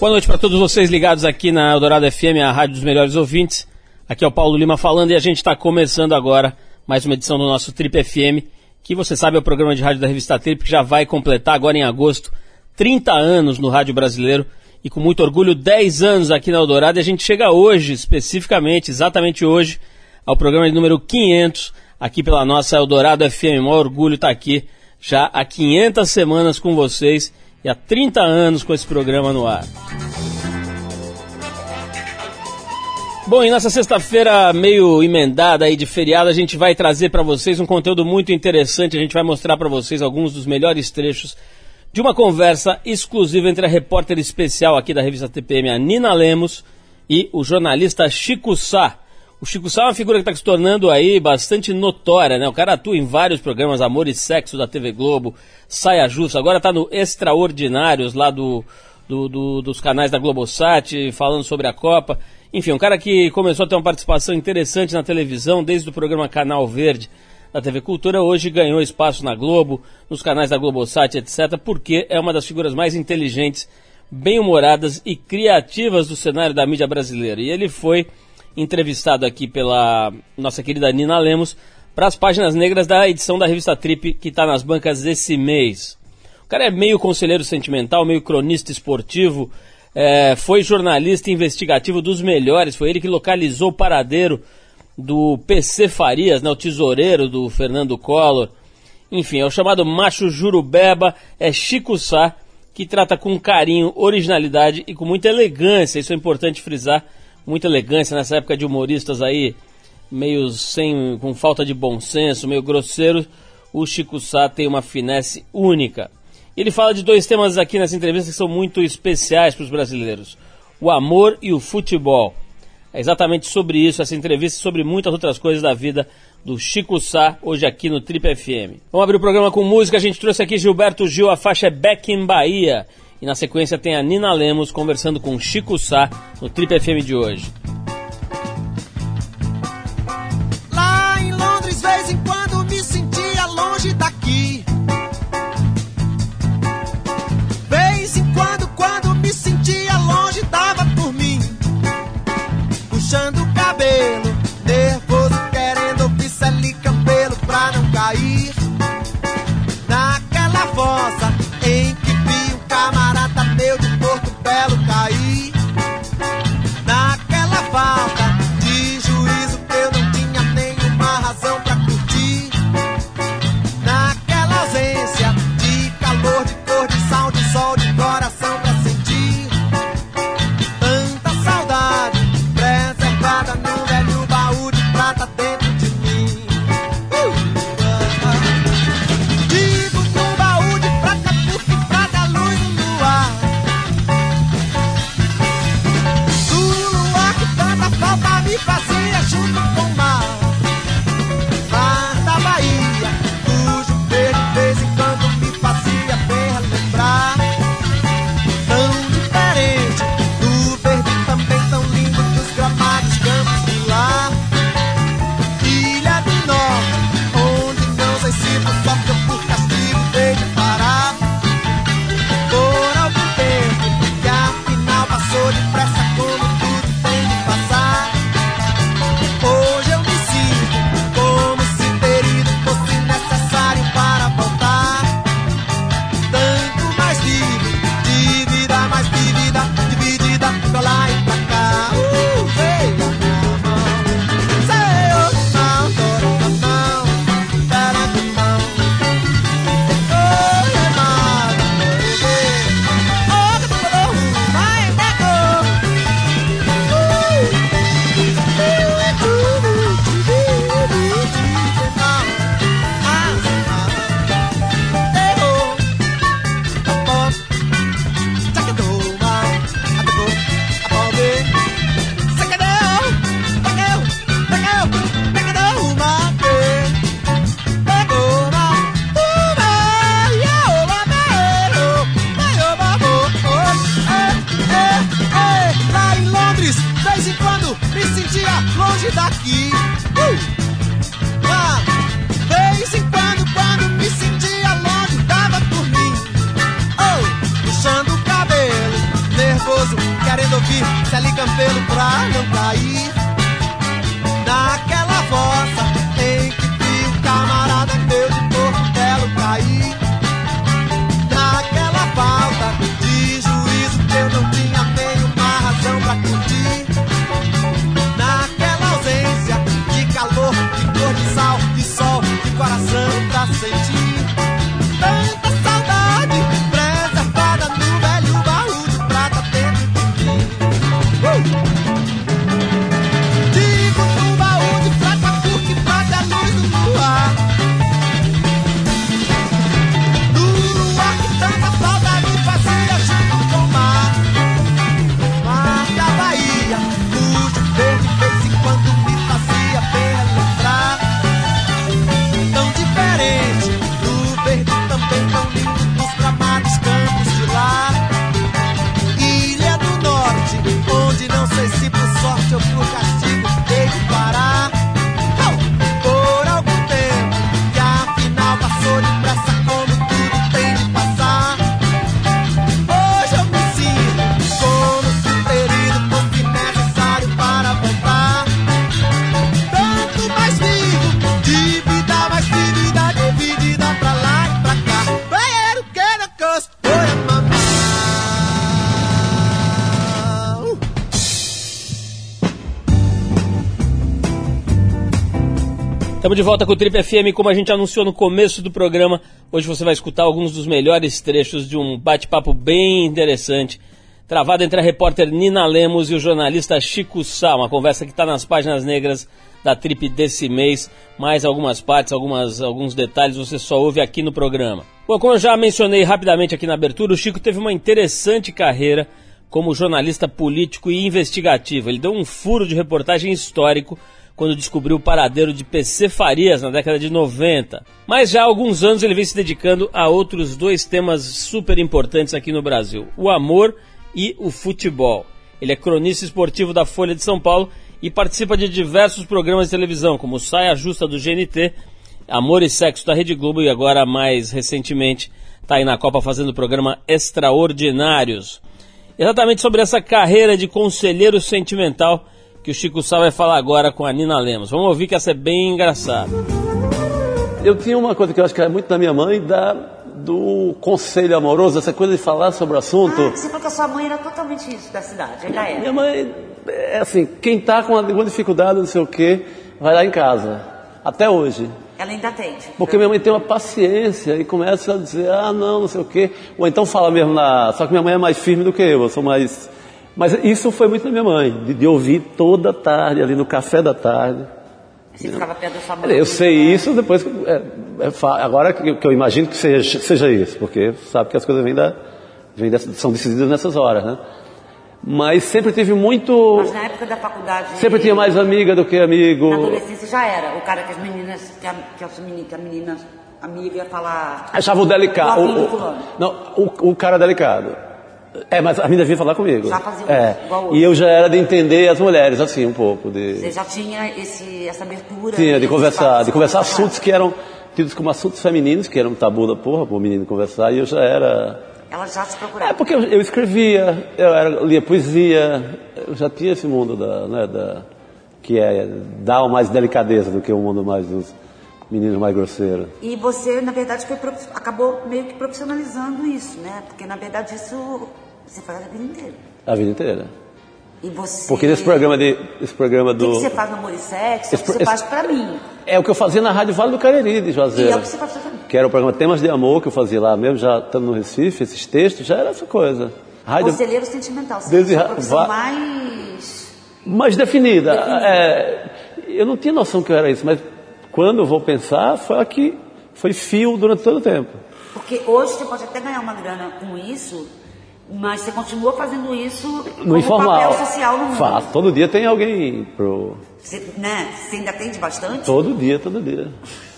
Boa noite para todos vocês ligados aqui na Eldorado FM, a rádio dos melhores ouvintes. Aqui é o Paulo Lima falando e a gente está começando agora mais uma edição do nosso Trip FM, que você sabe é o programa de rádio da revista Trip, que já vai completar agora em agosto 30 anos no rádio brasileiro e com muito orgulho 10 anos aqui na Eldorado. E a gente chega hoje, especificamente, exatamente hoje, ao programa de número 500 aqui pela nossa Eldorado FM. O maior orgulho estar tá aqui já há 500 semanas com vocês e há 30 anos com esse programa no ar. Bom, e nessa sexta-feira meio emendada aí de feriado, a gente vai trazer para vocês um conteúdo muito interessante. A gente vai mostrar para vocês alguns dos melhores trechos de uma conversa exclusiva entre a repórter especial aqui da revista TPM, a Nina Lemos, e o jornalista Chico Sá. O Chico Sá é uma figura que está se tornando aí bastante notória, né? O cara atua em vários programas Amor e Sexo da TV Globo, Saia Justa, agora está no Extraordinários lá do, do, do, dos canais da Globosat, falando sobre a Copa. Enfim, um cara que começou a ter uma participação interessante na televisão desde o programa Canal Verde da TV Cultura, hoje ganhou espaço na Globo, nos canais da Globosat, etc., porque é uma das figuras mais inteligentes, bem-humoradas e criativas do cenário da mídia brasileira. E ele foi entrevistado aqui pela nossa querida Nina Lemos para as páginas negras da edição da revista Trip que está nas bancas esse mês. O cara é meio conselheiro sentimental, meio cronista esportivo, é, foi jornalista investigativo dos melhores, foi ele que localizou o paradeiro do PC Farias, né, o tesoureiro do Fernando Collor. Enfim, é o chamado macho jurubeba, é Chico Sá, que trata com carinho, originalidade e com muita elegância, isso é importante frisar, muita elegância nessa época de humoristas aí meio sem com falta de bom senso, meio grosseiro, o Chico Sá tem uma finesse única. Ele fala de dois temas aqui nessa entrevista que são muito especiais para os brasileiros: o amor e o futebol. É exatamente sobre isso essa entrevista e sobre muitas outras coisas da vida do Chico Sá, hoje aqui no Trip FM. Vamos abrir o programa com música. A gente trouxe aqui Gilberto Gil, a faixa é Back in Bahia. E na sequência tem a Nina Lemos conversando com Chico Sá no Trip FM de hoje. Lá em Londres, vez em quando me sentia longe daqui. Vez em quando, quando me sentia longe, dava por mim. Puxando o cabelo, nervoso, querendo pincel cabelo pra não cair. Estamos de volta com o Trip FM, como a gente anunciou no começo do programa. Hoje você vai escutar alguns dos melhores trechos de um bate-papo bem interessante, travado entre a repórter Nina Lemos e o jornalista Chico Sá, uma conversa que está nas páginas negras da Trip desse mês. Mais algumas partes, algumas, alguns detalhes você só ouve aqui no programa. Bom, como eu já mencionei rapidamente aqui na abertura, o Chico teve uma interessante carreira como jornalista político e investigativo. Ele deu um furo de reportagem histórico quando descobriu o paradeiro de PC Farias na década de 90. Mas já há alguns anos ele vem se dedicando a outros dois temas super importantes aqui no Brasil: o amor e o futebol. Ele é cronista esportivo da Folha de São Paulo e participa de diversos programas de televisão, como Saia Justa do GNT, Amor e Sexo da Rede Globo e agora, mais recentemente, está aí na Copa fazendo o programa Extraordinários. Exatamente sobre essa carreira de conselheiro sentimental que o Chico Sá vai falar agora com a Nina Lemos. Vamos ouvir que essa é bem engraçada. Eu tinha uma coisa que eu acho que era muito da minha mãe, da, do conselho amoroso, essa coisa de falar sobre o assunto. Ah, você falou que a sua mãe era totalmente isso da cidade, ainda é. Minha mãe, é assim, quem tá com alguma dificuldade, não sei o quê, vai lá em casa. Até hoje. Ela ainda atende. Porque minha mãe tem uma paciência e começa a dizer, ah, não, não sei o quê. Ou então fala mesmo na. Só que minha mãe é mais firme do que eu, eu sou mais. Mas isso foi muito da minha mãe, de, de ouvir toda tarde, ali no café da tarde. Você ficava perto da sua mãe. Eu sei isso depois que. É, é agora que eu, que eu imagino que seja, seja isso, porque sabe que as coisas vêm da, vêm dessa- são decididas nessas horas, né? Mas sempre tive muito. Mas na época da faculdade. Sempre tinha mais amiga do que Na amigo. adolescência já era. O cara que as meninas. Que a, que as meninas, que a menina amiga ia falar. Achava o delicado. O, o, não, o, o cara delicado. É, mas a menina vinha falar comigo. Já fazia é. igual hoje. E eu já era de entender as mulheres, assim, um pouco. De, Você já tinha esse, essa abertura. tinha, de esse conversar, de conversar assuntos que eram tidos como assuntos femininos, que eram um tabu da porra para o menino conversar, e eu já era. Ela já te procurava. É, porque eu, eu escrevia, eu era, lia poesia, eu já tinha esse mundo da, né, da, que é, dá mais delicadeza do que o mundo mais dos meninos mais grosseiros. E você, na verdade, foi acabou meio que profissionalizando isso, né? Porque, na verdade, isso você faz a vida inteira. A vida inteira. E você... Porque nesse programa, de, esse programa O que, do. que você faz no Amor e Sexo? É o que você esse- faz pra mim. É o que eu fazia na Rádio Vale do Cariri, de E Juazeiro. é o que você faz pra mim. Que era o programa Temas de Amor, que eu fazia lá mesmo, já estando no Recife, esses textos, já era essa coisa. Rádio Conselheiro sentimental. Você Desde profissão va- mais... mais definida. É, eu não tinha noção que eu era isso, mas quando eu vou pensar, foi aqui, foi fio durante todo o tempo. Porque hoje você pode até ganhar uma grana com isso, mas você continua fazendo isso No como informal. papel social no mundo. Faço. Todo dia tem alguém pro. Você, né, você ainda atende bastante, Todo dia, todo dia.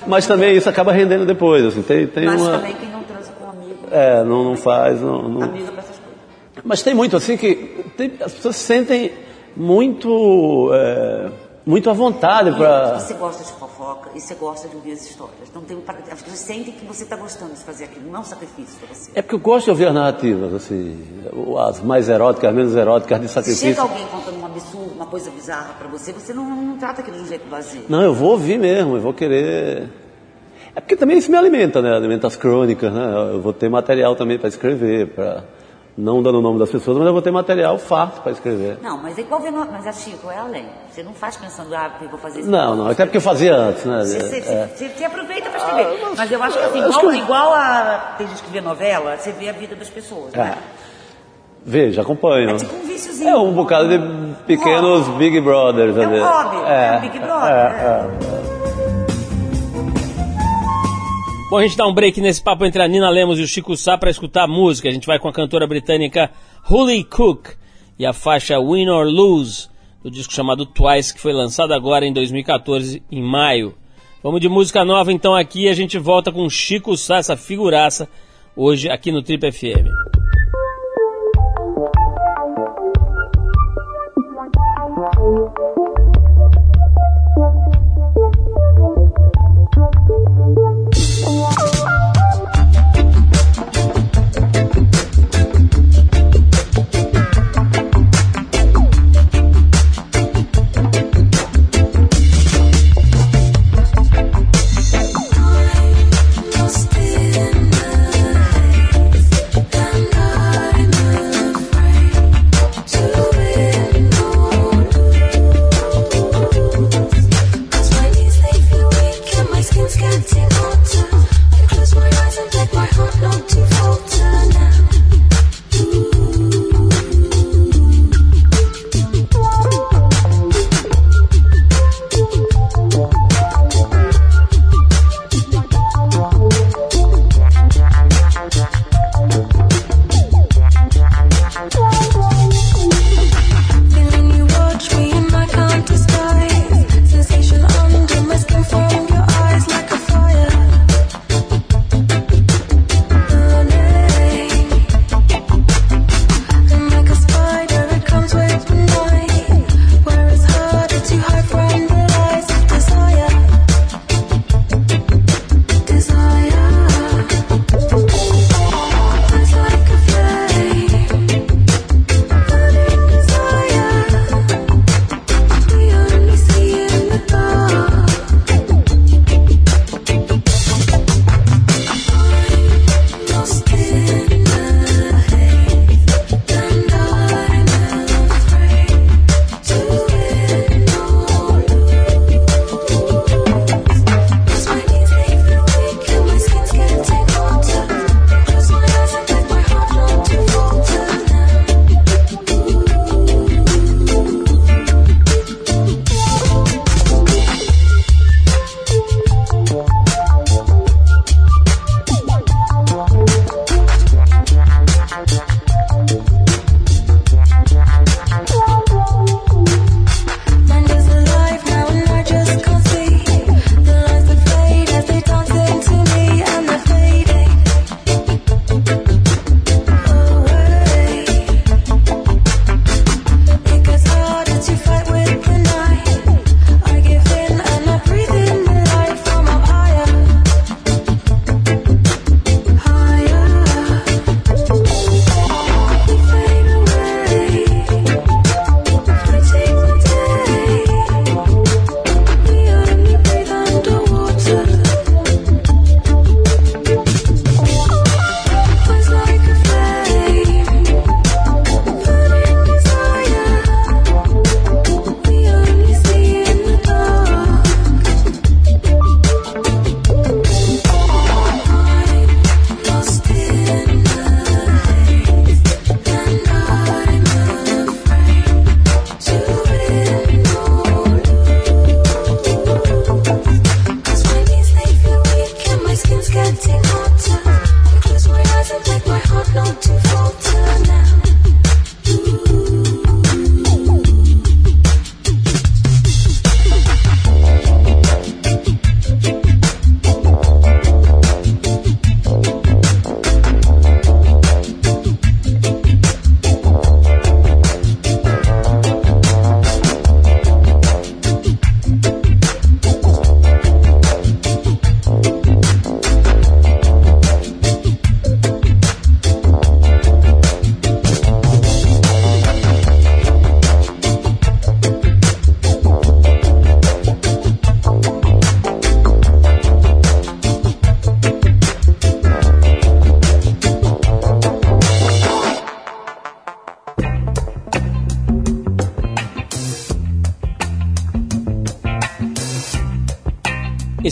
Mas também isso acaba rendendo depois, assim, tem, tem mas uma. também quem não transa com um amigo, É, não, não faz, não, não- amiga pra essas coisas. Mas tem muito assim que tem- as pessoas se sentem muito é, muito à vontade para. Você gosta de fofoca e você gosta de ouvir as histórias. Não tem, as pessoas sentem que você está gostando de fazer aquilo, não é um sacrifício para você. É porque eu gosto de ouvir as narrativas, assim, as mais eróticas, as menos eróticas, de Se sacrifício. chega alguém contando um absurdo, uma coisa bizarra para você, você não, não trata aquilo de um jeito vazio. Não, eu vou ouvir mesmo, eu vou querer. É porque também isso me alimenta, né? Alimenta as crônicas, né? Eu vou ter material também para escrever, para não dando o nome das pessoas, mas eu vou ter material farto para escrever. Não, mas é igual ver, no- mas a Chico é além. Você não faz pensando, ah, eu vou fazer isso. Não, não, até porque eu fazia antes, né? Você, você, É. você- você aproveita para escrever. mas eu acho que assim, igual, que- igual a. Tem gente que vê novela, você vê a vida das pessoas. É. Né? Veja, acompanho. É tipo um viciozinho. É um bocado de pequenos. Big Brothers. É um hobby, é um Big Brother, é, Bom, a gente dá um break nesse papo entre a Nina Lemos e o Chico Sá para escutar a música. A gente vai com a cantora britânica Holly Cook e a faixa Win or Lose, do disco chamado Twice, que foi lançado agora em 2014, em maio. Vamos de música nova então aqui e a gente volta com Chico Sá, essa figuraça, hoje aqui no Trip FM. Lost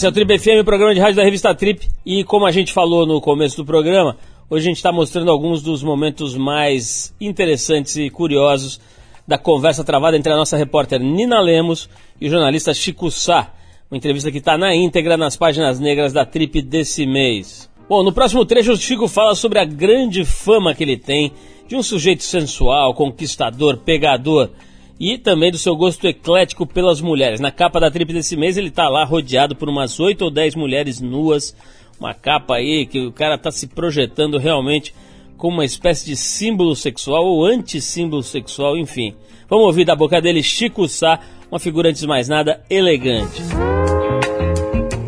Esse é o Trip FM, o programa de rádio da revista Trip. E como a gente falou no começo do programa, hoje a gente está mostrando alguns dos momentos mais interessantes e curiosos da conversa travada entre a nossa repórter Nina Lemos e o jornalista Chico Sá. Uma entrevista que está na íntegra nas páginas negras da Trip desse mês. Bom, no próximo trecho o Chico fala sobre a grande fama que ele tem de um sujeito sensual, conquistador, pegador e também do seu gosto eclético pelas mulheres. Na capa da trip desse mês ele está lá rodeado por umas 8 ou 10 mulheres nuas, uma capa aí que o cara está se projetando realmente como uma espécie de símbolo sexual ou antissímbolo sexual, enfim. Vamos ouvir da boca dele Chico Sá, uma figura antes de mais nada elegante.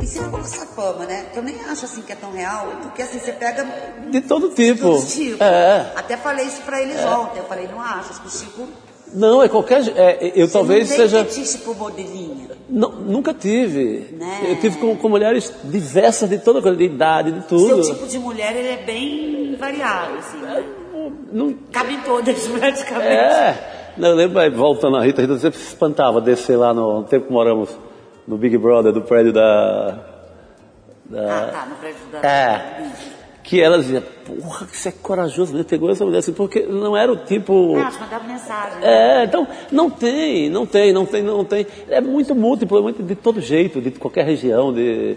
E se for essa fama, né? Que eu nem acho assim que é tão real, porque assim, você pega De todo tipo. todos os tipos. É. Até falei isso pra eles ontem. Eu falei, não acho, acho que o Chico. Não, é qualquer. é, eu você talvez não tem seja. fetiche por modelinha. Não, nunca tive. Né? Eu tive com, com mulheres diversas de toda coisa, de idade, de tudo. Seu tipo de mulher, ele é bem variado, assim, né? Não, Cabem todas, praticamente. é. Não, eu lembro, voltando a Rita, a Rita sempre se espantava descer lá no, no tempo que moramos no Big Brother, do prédio da. Ah, tá, no prédio da. É. Que ela dizia, porra, que você é corajoso, né? Pegou essa mulher assim, porque não era o tipo. Ah, te mandava mensagem. É, então, não tem, não tem, não tem, não tem. É muito múltiplo, é muito de todo jeito, de qualquer região, de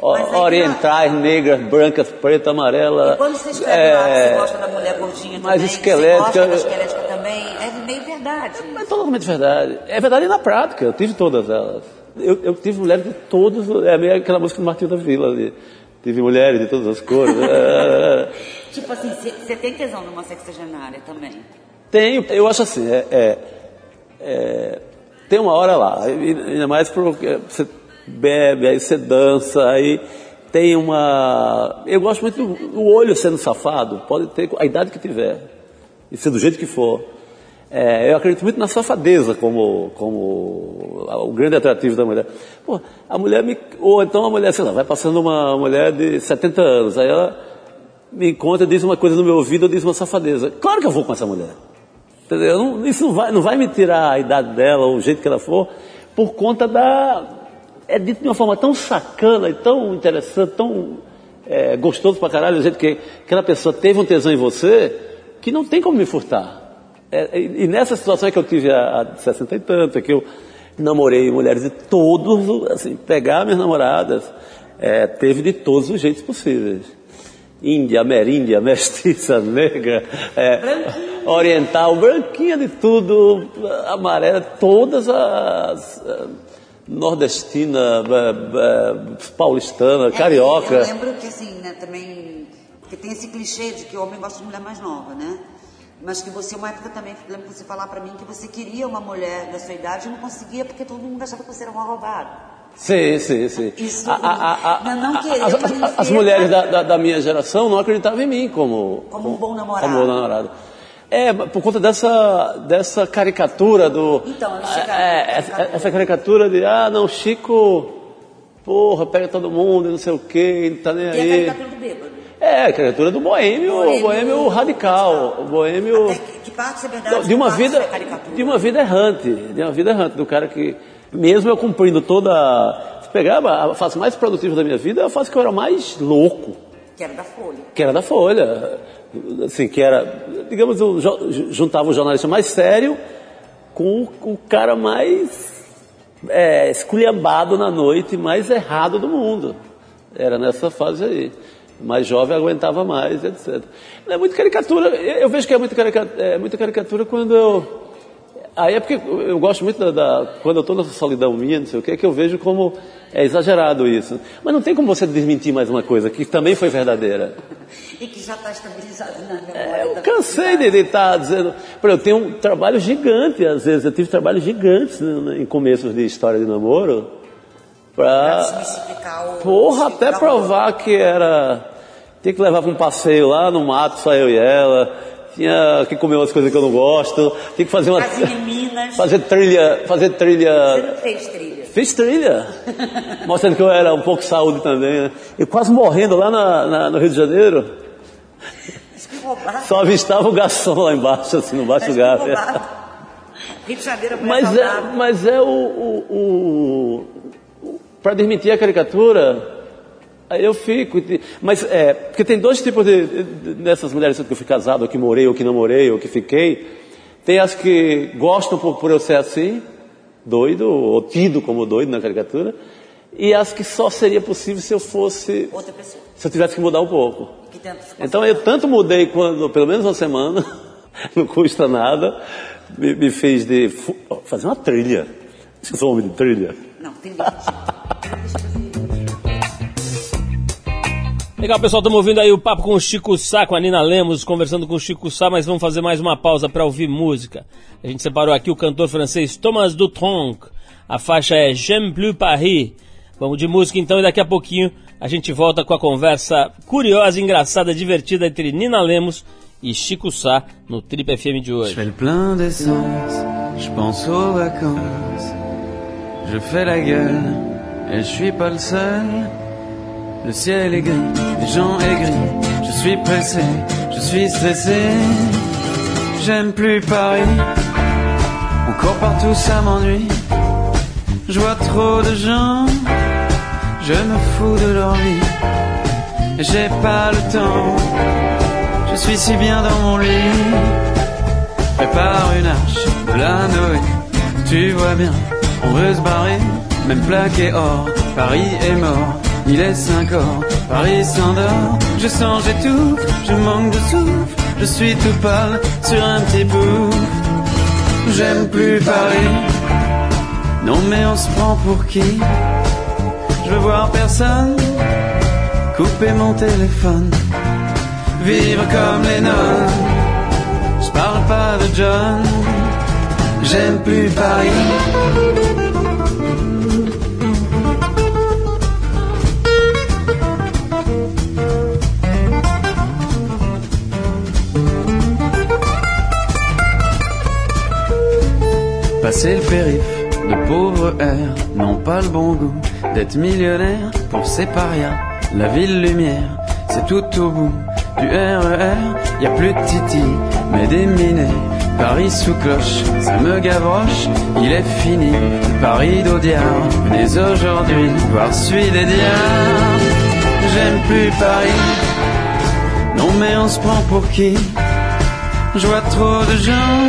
Mas orientais, negras, brancas, preta, amarela. E quando você escreve lá é, você gosta da mulher gordinha mais também, esquelética. você gosta da esquelética também, é meio verdade. É totalmente verdade. É verdade na prática, eu tive todas elas. Eu, eu tive mulheres de todos, é meio aquela música do Martinho da Vila ali. Tive mulheres de todas as cores. Tipo assim, você tem tesão numa sexagenária também. Tenho, eu acho assim, é, é- é, tem uma hora lá, ainda mais porque você bebe, aí você dança, aí tem uma. Eu gosto muito do olho sendo safado, pode ter a idade que tiver, e ser do jeito que for. É, eu acredito muito na safadeza como, como o grande atrativo da mulher. Pô, a mulher me. Ou então a mulher, sei lá, vai passando uma mulher de 70 anos, aí ela me encontra, diz uma coisa no meu ouvido, diz uma safadeza. Claro que eu vou com essa mulher. Entendeu? Eu não- isso não vai, não vai me tirar a idade dela, ou o jeito que ela for, por conta da. É dito de uma forma tão sacana e tão interessante, tão é, gostoso pra caralho, o jeito que aquela pessoa teve um tesão em você, que não tem como me furtar. É, e, e nessa situação é que eu tive de 60 e tanto, é que eu namorei mulheres de todos, assim, pegar minhas namoradas, é, teve de todos os jeitos possíveis. Índia, ameríndia, mestiça, negra, é, oriental, branquinha de tudo, amarela, todas as eh, nordestina, eh, eh, paulistana, É, carioca. Eu lembro que assim, né, também. Porque tem esse clichê de que o homem gosta de mulher mais nova, né? Mas que você, uma época também, lembro você falar pra mim que você queria uma mulher da sua idade e não conseguia porque todo mundo achava que você era um arrombado. Sim, sim, sim. Isso, A- a- a- não- a- querer as, as- mulheres da, da- da minha geração não acreditavam em mim como, Como um bom namorado. Como bom namorado. É, por conta dessa, dessa caricatura do. Então, eu chegava- é, essa, essa caricatura de, ah, não, Chico, porra, pega todo mundo, e não sei o quê, não tá nem E a aí. caricatura do bêbado. É, a caricatura do boêmio, Boêmio boêmio radical, o boêmio que, que parte é verdade, de uma vida, é de uma vida errante, de uma vida errante do cara que, mesmo eu cumprindo toda, se pegar a fase mais produtiva da minha vida, é a fase que eu era mais louco, Que era da Folha. que era da Folha, assim, que era, digamos, eu juntava o jornalista mais sério com o, o cara mais é, esculhambado na noite, mais errado do mundo. Era nessa fase aí. Mais jovem aguentava mais, etc. É muito caricatura. Eu vejo que é muita caricatura, é muita caricatura quando eu. Aí é porque eu gosto muito da. da- quando eu estou nessa solidão minha, não sei o que, que eu vejo como é exagerado isso. Mas não tem como você desmentir mais uma coisa que também foi verdadeira. E que já está estabilizado na memória. É, Eu cansei de estar dizendo. Eu tenho um trabalho gigante, às vezes. Eu tive trabalhos gigantes né, em começos de história de namoro. Pra Pra. Porra, até provar que era. Tinha que levar para um passeio lá no mato, só eu e ela. Tinha que comer umas coisas que eu não gosto. Tinha que fazer uma. Fazer trilha. Fazer Você trilha. não fez trilha. Fiz trilha. Mostrando que eu era um pouco saúde também, né? E quase morrendo lá na- na- no Rio de Janeiro. Só avistava o garçom lá embaixo, assim, no baixo do garfo. Rio de Janeiro é Mas é, mas é o, o, o- para desmentir a caricatura, aí eu fico. Mas é, porque tem dois tipos de, de- dessas mulheres que eu fui casado, ou que morei, ou que não morei, ou que fiquei. Tem as que gostam por, por eu ser assim, doido, ou tido como doido na caricatura, e as que só seria possível se eu fosse, Outra pessoa se eu tivesse que mudar um pouco. Então eu tanto mudei quando, pelo menos uma semana, não custa nada, me, me fez de fazer uma trilha. Eu sou homem de trilha. Não, tem. Legal, pessoal, estamos ouvindo aí o papo com o Chico Sá, com a Nina Lemos, conversando com o Chico Sá, mas vamos fazer mais uma pausa para ouvir música. A gente separou aqui o cantor francês Thomas Dutronc. A faixa é J'aime plus Paris. Vamos de música então e daqui a pouquinho a gente volta com a conversa curiosa, engraçada, divertida entre Nina Lemos e Chico Sá no Trip FM de Je hoje. fais le plein d'essence, je pense aux vacances. Je fais la gueule, et je suis pas le seul. Le ciel est gris, les gens aigris. Je suis pressé, je suis stressé. J'aime plus Paris, encore partout ça m'ennuie. Je vois trop de gens, je me fous de leur vie. J'ai pas le temps, je suis si bien dans mon lit prépare une arche de la Noé. Tu vois bien, on veut se barrer, même plaqué or. Paris est mort, il est cinq heures, Paris s'endort. Je sens, j'étouffe, je manque de souffle, je suis tout pâle sur un petit bout. J'aime plus Paris, non mais on se prend pour qui? Je veux voir personne, couper mon téléphone, vivre comme les nonnes. Parle pas de John, j'aime plus Paris. Passer le périph, de pauvres airs n'ont pas le bon goût d'être millionnaire pour ces parias. La ville lumière, c'est tout au bout du RER, y a plus de Titi, mais des minets. Paris sous cloche, ça me gavroche, il est fini. Paris d'Audiard, venez aujourd'hui voir celui des diables. J'aime plus Paris, non mais on se prend pour qui? Je vois trop de gens,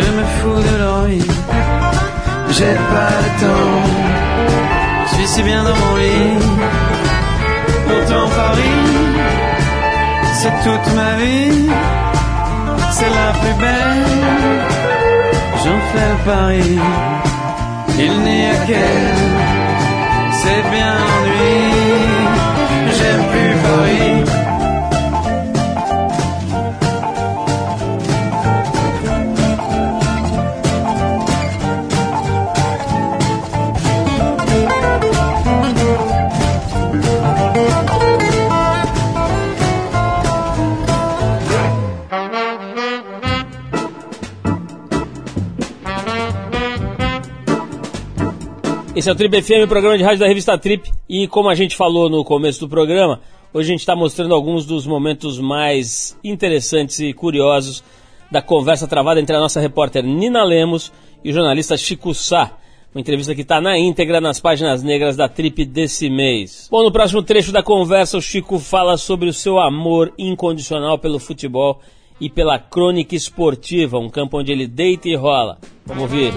je me fous de leur vie. J'ai pas le temps, je suis si bien dans mon lit. Pourtant Paris, c'est toute ma vie, c'est la plus belle. J'en fais le pari, il n'y a qu'elle, c'est bien ennui. J'aime plus Paris. É o Trip FM, programa de rádio da revista Trip. E como a gente falou no começo do programa, hoje a gente está mostrando alguns dos momentos mais interessantes e curiosos da conversa travada entre a nossa repórter Nina Lemos e o jornalista Chico Sá. Uma entrevista que está na íntegra nas páginas negras da Trip desse mês. Bom, no próximo trecho da conversa, o Chico fala sobre o seu amor incondicional pelo futebol e pela crônica esportiva, um campo onde ele deita e rola. Vamos ouvir.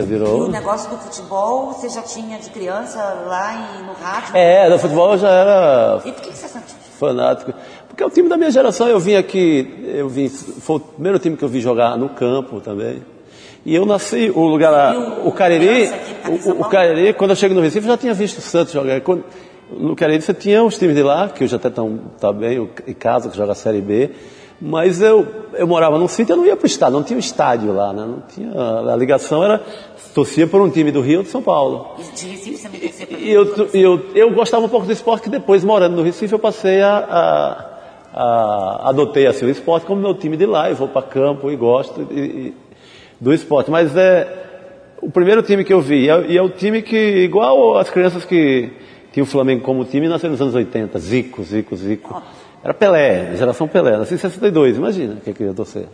Né, E o virou. negócio do futebol você já tinha de criança lá em- no rádio? É, no futebol eu já era E por que que você sentiu? fanático. Porque é o time da minha geração, eu vim aqui, eu vim, foi o primeiro time que eu vi jogar no campo também. E eu nasci, o lugar lá, E o- o Cariri, em o, o? Cariri, quando eu chego no Recife, eu já tinha visto o Santos jogar. Quando- no Cariri você tinha os times de lá, que hoje até estão tá bem, o Icasa que joga a Série B, Mas eu, eu morava num sítio, eu não ia para o estádio, não tinha um estádio lá, né? Não tinha, a ligação era, torcia por um time do Rio ou de São Paulo. E de Recife você torcia E eu, eu, eu gostava um pouco do esporte, que depois, morando no Recife, eu passei a, a, a adotei assim, o esporte como meu time de lá, eu vou para campo e gosto e- e- do esporte. Mas é o primeiro time que eu vi, e é, e é o time que, igual as crianças que tinham o Flamengo como time, nasceram nos anos 80, Zico, Zico, Zico. Era Pelé, geração Pelé, nasci em 62, imagina o que eu queria torcer.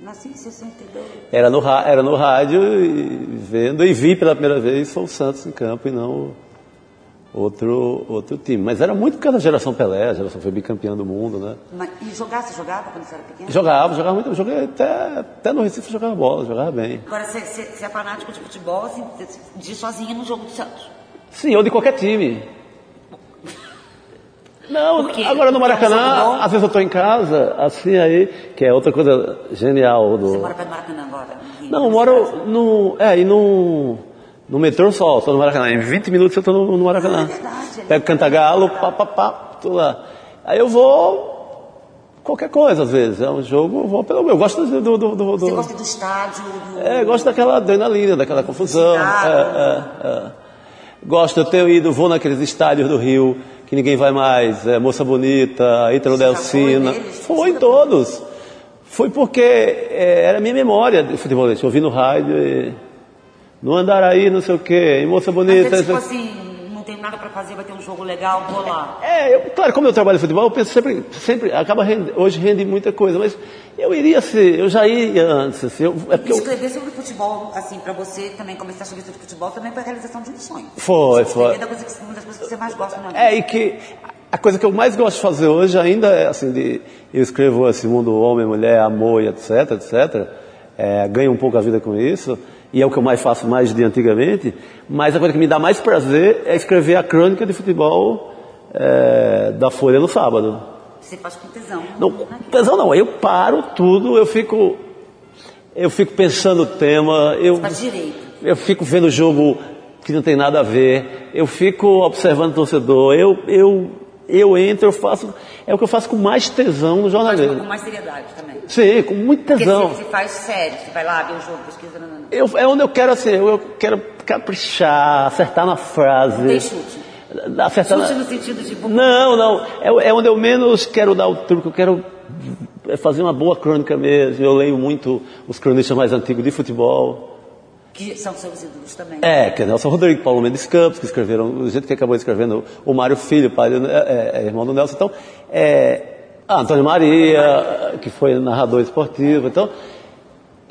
Nasci em 62. Era no, ra- era no rádio, e, vendo, e vi pela primeira vez foi o Santos em campo e não outro, outro time. Mas era muito por causa da geração Pelé, a geração foi bicampeã do mundo, né? Mas, e jogar, você jogava quando você era pequeno? Jogava, jogava muito, joguei até, até no Recife jogava bola, jogava bem. Agora, você, você, você é fanático de futebol, assim, você- de ir sozinho no jogo do Santos. Sim, ou de qualquer time. Não, Por quê? agora no Porque Maracanã, às vezes eu estou em casa, assim aí, que é outra coisa genial Você do. mora perto do Maracanã agora? Não, eu moro no. É, e no. No metrô só, estou no Maracanã. Em 20 minutos eu estou no, no Maracanã. Ah, é verdade, é Pego Cantagalo, pá, pá, pá, tô lá. Aí eu vou. Qualquer coisa, às vezes. É um jogo, eu vou pelo. Eu gosto do. do, do, do- Você gosta do estádio? Do... É, eu gosto daquela adrenalina, daquela confusão. É, é, é. Gosto, eu tenho ido, vou naqueles estádios do Rio que ninguém vai mais. É, Moça Bonita, Ítalo Delcina. foi em todos. Foi porque é, era a minha memória de futebol. Eu ouvi no rádio e. No Andaraí, não sei o quê, em Moça Mas Bonita. é tipo assim, tenho nada pra fazer, vai ter um jogo legal, vou lá. É, eu, claro, como eu trabalho em futebol, eu penso sempre, sempre acaba rende- hoje rende muita coisa, mas eu iria ser, eu já ia antes, assim, eu, é porque eu, Escrever sobre futebol, assim, pra você também começar a escrever sobre futebol, também foi a realização de um sonho. Foi, Escrever foi. da coisa que, uma das coisas que você mais gosta na vida. É, e que a coisa que eu mais gosto de fazer hoje ainda é assim, de, eu escrevo assim, mundo homem, mulher, amor e etc, etc. É, ganho um pouco a vida com isso, e é o que eu mais faço mais de antigamente, mas a coisa que me dá mais prazer é escrever a crônica de futebol é, da Folha no sábado. Você faz com tesão. Não, né? tesão não, eu paro tudo, eu fico, eu fico pensando o tema, eu, Faz direito. eu fico vendo o jogo que não tem nada a ver, eu fico observando o torcedor, eu, eu, eu entro, eu faço, é o que eu faço com mais tesão no jornalismo. com mais seriedade também. Sim, com muito Porque tesão. você, você faz sério, você vai lá ver o jogo, pesquisa, não, não. Eu, é onde eu quero assim, eu, quero caprichar, acertar na frase. Tem chute. Acertar na- Chute no sentido de... Não, não. É, é onde eu menos quero dar o truque. Eu quero é fazer uma boa crônica mesmo. Eu leio muito os cronistas mais antigos de futebol. Que são seus ídolos também. É, que é Nelson Rodrigues, Paulo Mendes Campos, que escreveram, o jeito que acabou escrevendo o Mário Filho, pai, do- é, é, irmão do Nelson. Então, é, ah, Antônio Maria, que foi narrador esportivo. Então,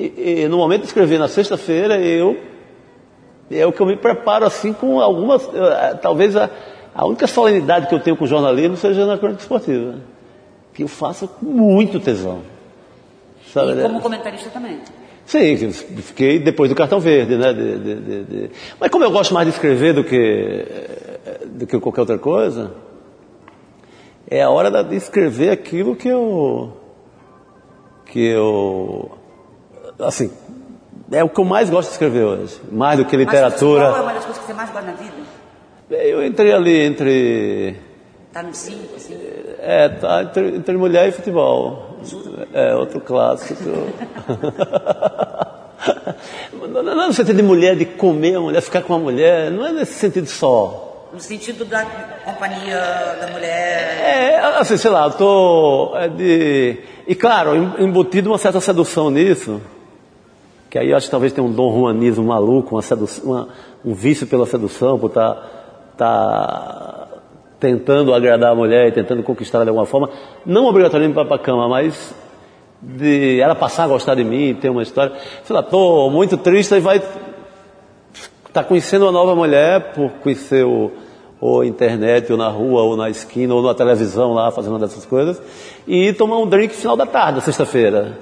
e, e no momento de escrever na sexta-feira, eu é o que eu me preparo assim com algumas. eh, Talvez a, a única solenidade que eu tenho com o jornalismo seja na crônica esportiva. Que eu faço com muito tesão. Sabe, E né? como comentarista também. Sim, fiquei depois do cartão verde, né? de- de- de- Mas como eu gosto mais de escrever do que, eh, do que qualquer outra coisa, é a hora de escrever aquilo que eu. que eu. Assim. É o que eu mais gosto de escrever hoje. Mais do que Mas futebol é literatura. uma das coisas que você mais gosta na vida? Eu entrei ali entre. Tá no 5, assim. É, tá entre, entre mulher e futebol. É, outro clássico. não, não, não no sentido de mulher, de comer a mulher, ficar com a mulher, não é nesse sentido só. No sentido da companhia da mulher. É, assim, sei lá, eu tô é de... E claro, em- embutido uma certa sedução nisso, que aí eu acho que talvez tenha um dom juanismo maluco, uma sedu... uma- um vício pela sedução, por estar tá, tentando agradar a mulher e tentando conquistar ela de alguma forma, não obrigatoriamente para a cama, mas de ela passar a gostar de mim, ter uma história. Sei lá, tô muito triste e vai está conhecendo uma nova mulher por conhecer o, ou internet, ou na rua, ou na esquina, ou na televisão lá, fazendo uma dessas coisas, e tomar um drink final da tarde, sexta-feira.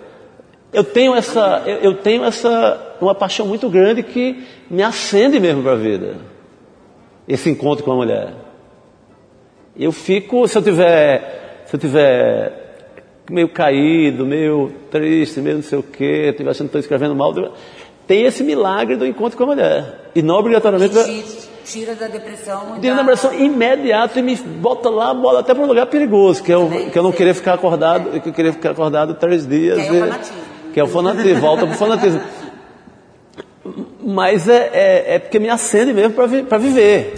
Eu tenho essa, eu, eu tenho essa, uma paixão muito grande que me acende mesmo para a vida. Esse encontro com a mulher. Eu fico, se eu tiver, se eu tiver meio caído, meio triste, meio não sei o quê, estiver achando que estou escrevendo mal, tem esse milagre do encontro com a mulher. E não obrigatoriamente. Te, tira da depressão. Tira da depressão imediato e me bota lá, bota até para um lugar perigoso, que é o, que eu não queria ficar acordado, que eu queria ficar acordado três dias. É e-. Que é o fanatismo, volta pro fanatismo. Mas é, é, é porque me acende mesmo para vi, viver.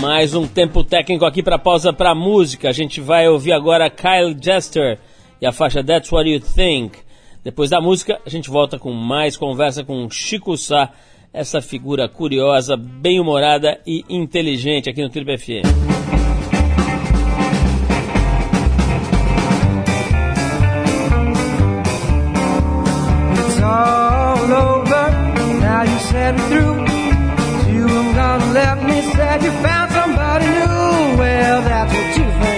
Mais um tempo técnico aqui para pausa para música. A gente vai ouvir agora Kyle Jester e a faixa That's What You Think. Depois da música, a gente volta com mais conversa com Chico Sá, essa figura curiosa, bem-humorada e inteligente aqui no Triple FM. Said it through. You were gonna let me said you found somebody new. Well, that's what you think.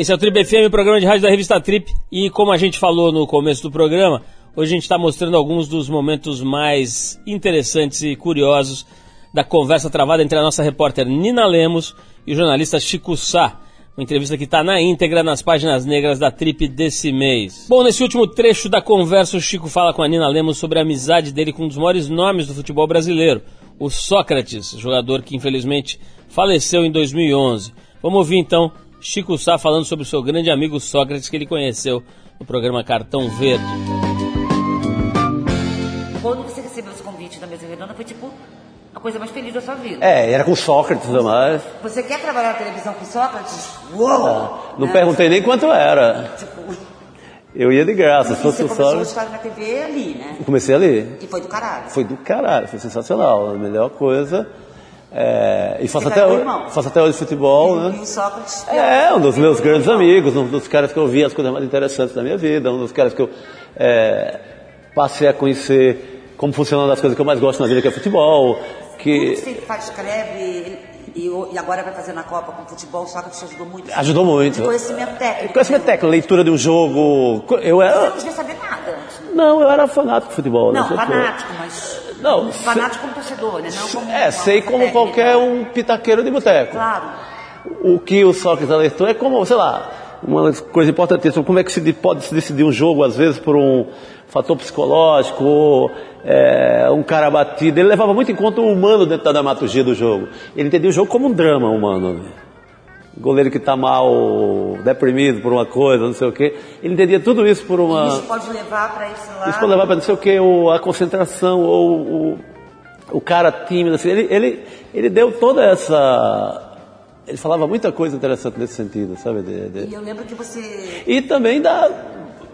Esse é o Trip FM, o programa de rádio da revista Trip. E como a gente falou no começo do programa, hoje a gente está mostrando alguns dos momentos mais interessantes e curiosos da conversa travada entre a nossa repórter Nina Lemos e o jornalista Chico Sá. Uma entrevista que está na íntegra nas páginas negras da Trip desse mês. Bom, nesse último trecho da conversa, o Chico fala com a Nina Lemos sobre a amizade dele com um dos maiores nomes do futebol brasileiro, o Sócrates, jogador que infelizmente faleceu em 2011. Vamos ouvir então Chico Sá falando sobre o seu grande amigo Sócrates que ele conheceu no programa Cartão Verde. Quando você recebeu esse convite da mesa redonda, foi tipo a coisa mais feliz da sua vida. É, era com Sócrates, mas Você quer trabalhar na televisão com Sócrates? Uou! não Né? perguntei nem quanto era. Tipo, Eu ia de graça, se fosse você o começou a Sócrates. estar na TV ali, né? Comecei ali. E foi do caralho. Foi do caralho, foi sensacional, a melhor coisa. É, e faço Você até, tá hoje, faço até hoje futebol, E né? o Sócrates... É, um dos meus grandes amigos, um dos caras que eu vi as coisas mais interessantes da minha vida, um dos caras que eu é, passei a conhecer como funcionam as coisas que eu mais gosto na vida, que é futebol, que você faz, escreve e, e agora vai fazer na Copa com futebol, só que te ajudou muito. ajudou muito. De conhecimento técnico. Conhecimento técnico, leitura de um jogo. Eu Você era. não devia saber nada. Não, eu era fanático de futebol. né? Não, fanático, mas. Não, fanático como torcedor, né? Não como. É, sei como técnica. qualquer um pitaqueiro de boteco. Claro. O que o Sócrates alertou é como, sei lá, uma coisa importantíssima, como é que se de- pode se decidir um jogo, às vezes, por um fator psicológico, ou, é, um cara abatido. Ele levava muito em conta o humano dentro da dramaturgia do jogo. Ele entendia o jogo como um drama humano. Goleiro que está mal, deprimido por uma coisa, não sei o quê. Ele entendia tudo isso por uma... Isso pode levar para esse lado. Isso pode levar para não sei o que, ou a concentração, ou o, o cara tímido. Assim, ele, ele, ele deu toda essa. Ele falava muita coisa interessante nesse sentido, sabe? De- de- E eu lembro que você. E também da.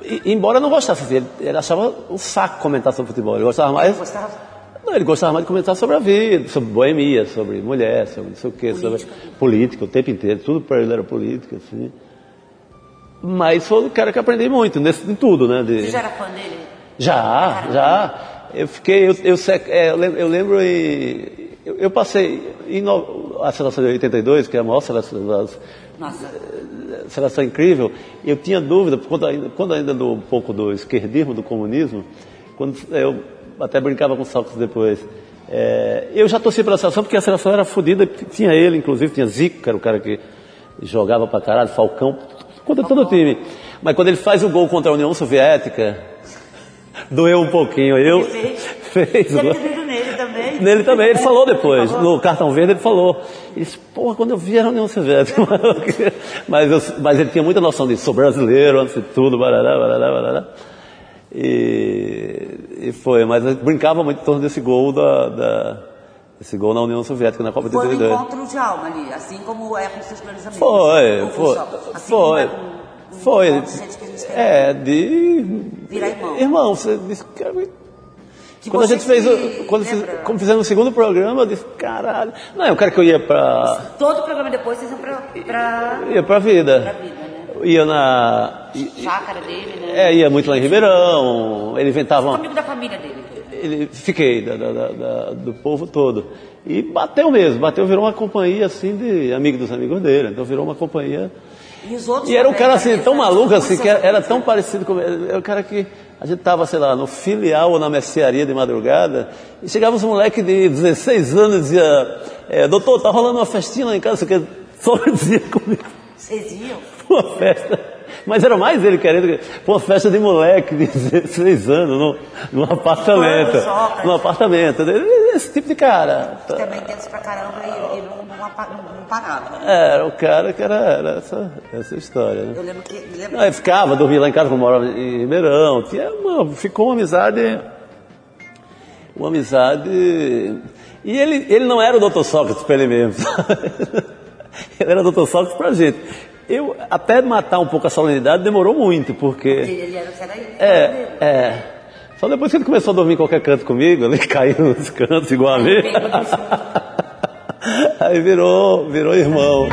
e- Embora eu não gostasse, assim, ele, ele achava um saco comentar sobre futebol. Ele gostava mais. Gostava. Não, ele gostava mais de comentar sobre a vida, sobre boemia, sobre mulher, sobre não sei o quê, sobre política o tempo inteiro. Tudo para ele era política, assim. Mas foi o cara que aprendi muito, nesse, em tudo, né? de- Você já era fã dele? já, já. Eu fiquei, eu, eu, é, eu lembro, eu lembro e- eu, eu passei em no- a seleção de 82, que é a maior seleção, das- Nossa. seleção incrível, eu tinha dúvida, quando ainda, quando ainda do, um pouco do esquerdismo, do comunismo, quando eu até brincava com o Sócrates depois, é, eu já torci pela seleção porque a seleção era fodida, tinha ele, inclusive, tinha Zico, que era o cara que jogava pra caralho, Falcão, contra todo o time. Mas quando ele faz o gol contra a União Soviética, doeu um pouquinho. Eu, Ele fez. fez o Deve ter vindo nele também. Nele também, ele falou depois, no cartão verde ele falou. Ele disse, porra, quando eu vi era a União Soviética. mas, eu- mas ele tinha muita noção disso, sou brasileiro, antes de tudo, barará, barará, barará. E, e foi, mas brincava muito em torno desse gol da, da- desse gol na União Soviética na Copa de Foi um 82. encontro de alma ali, assim como é com seus amigos. Foi, Ou foi, assim como foi, é com um foi. de. É, de. Virar irmão. Irmão, você disse, cara, Que quando a gente fez, o, quando, fiz- quando fizemos o segundo programa, eu disse, caralho. Não, eu quero que eu ia pra, Todo programa depois vocês iam pra, pra, ia pra pra vida. Ia na. Chácara dele, né? É, ia muito lá em Ribeirão, ele inventava Ficou uma, amigo da família dele. ele, fiquei da- da- da- do povo todo. E bateu mesmo, bateu, virou uma companhia assim de amigo dos amigos dele. Então virou uma companhia. E os outros E era um cara assim, né? tão maluco assim, que era, era tão parecido com ele. Era o cara que a gente tava, sei lá, no filial ou na mercearia de madrugada, e chegava uns moleque de 16 anos e dizia, é, doutor, tá rolando uma festinha lá em casa, você quer só dizia comigo Vocês iam? uma festa. Mas era mais ele querendo que. Pô, uma festa de moleque de 16 anos, num, num apartamento. Quando sopra. Num apartamento. Esse tipo de cara. Que também intenso pra caramba e, e não, não, não- não parava. Era o cara que era, era essa, essa história, né? Eu lembro que. Lembro Aí ficava, dormia lá em casa, quando morava em Ribeirão. Tinha uma, ficou uma amizade. Uma amizade. E ele, ele não era o Dr. Sócrates para ele mesmo. ele era o Dr. Sócrates pra gente. Eu, até matar um pouco a solenidade, demorou muito, porque. ele, ele era, era ele. É, é. Só depois que ele começou a dormir em qualquer canto comigo, ele caiu nos cantos igual a mim. Aí virou, virou irmão.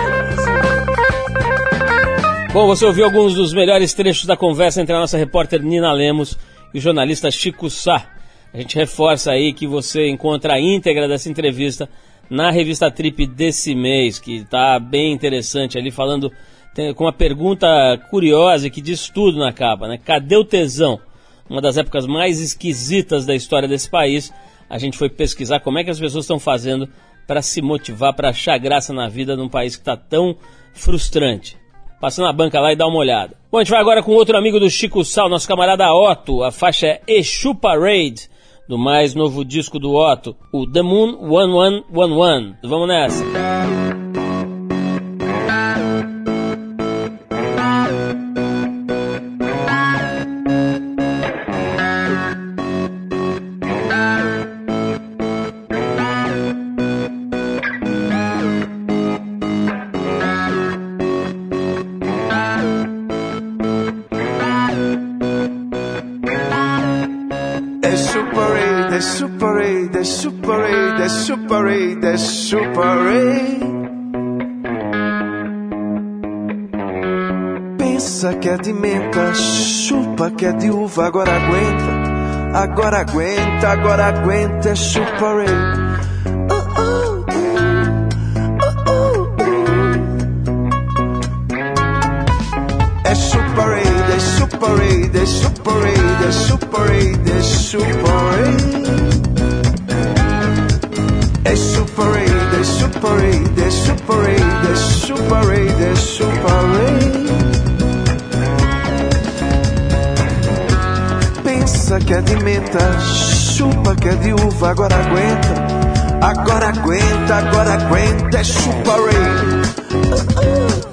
Bom, você ouviu alguns dos melhores trechos da conversa entre a nossa repórter Nina Lemos e o jornalista Chico Sá. A gente reforça aí que você encontra a íntegra dessa entrevista na revista Trip desse mês, que está bem interessante ali, falando tem- com uma pergunta curiosa que diz tudo na capa, né? Cadê o tesão? Uma das épocas mais esquisitas da história desse país. A gente foi pesquisar como é que as pessoas estão fazendo para se motivar, para achar graça na vida num país que está tão frustrante. Passa na banca lá e dá uma olhada. Bom, a gente vai agora com outro amigo do Chico Sal, nosso camarada Otto. A faixa é Exu Parade, do mais novo disco do Otto, o The Moon 1111. Vamos nessa. Pizza que é de menta, chupa que é de uva, agora aguenta, agora aguenta, agora aguenta, é chuparei. Uh, uh, uh, é chuparei, é chuparei, é chuparei, é chuparei, é chuparei. É chuparei, é chuparei, é chuparei, é chuparei, é chuparei. 8. Pensa que é de menta, chupa que é de uva, agora aguenta. Agora aguenta, agora aguenta, é Super 8.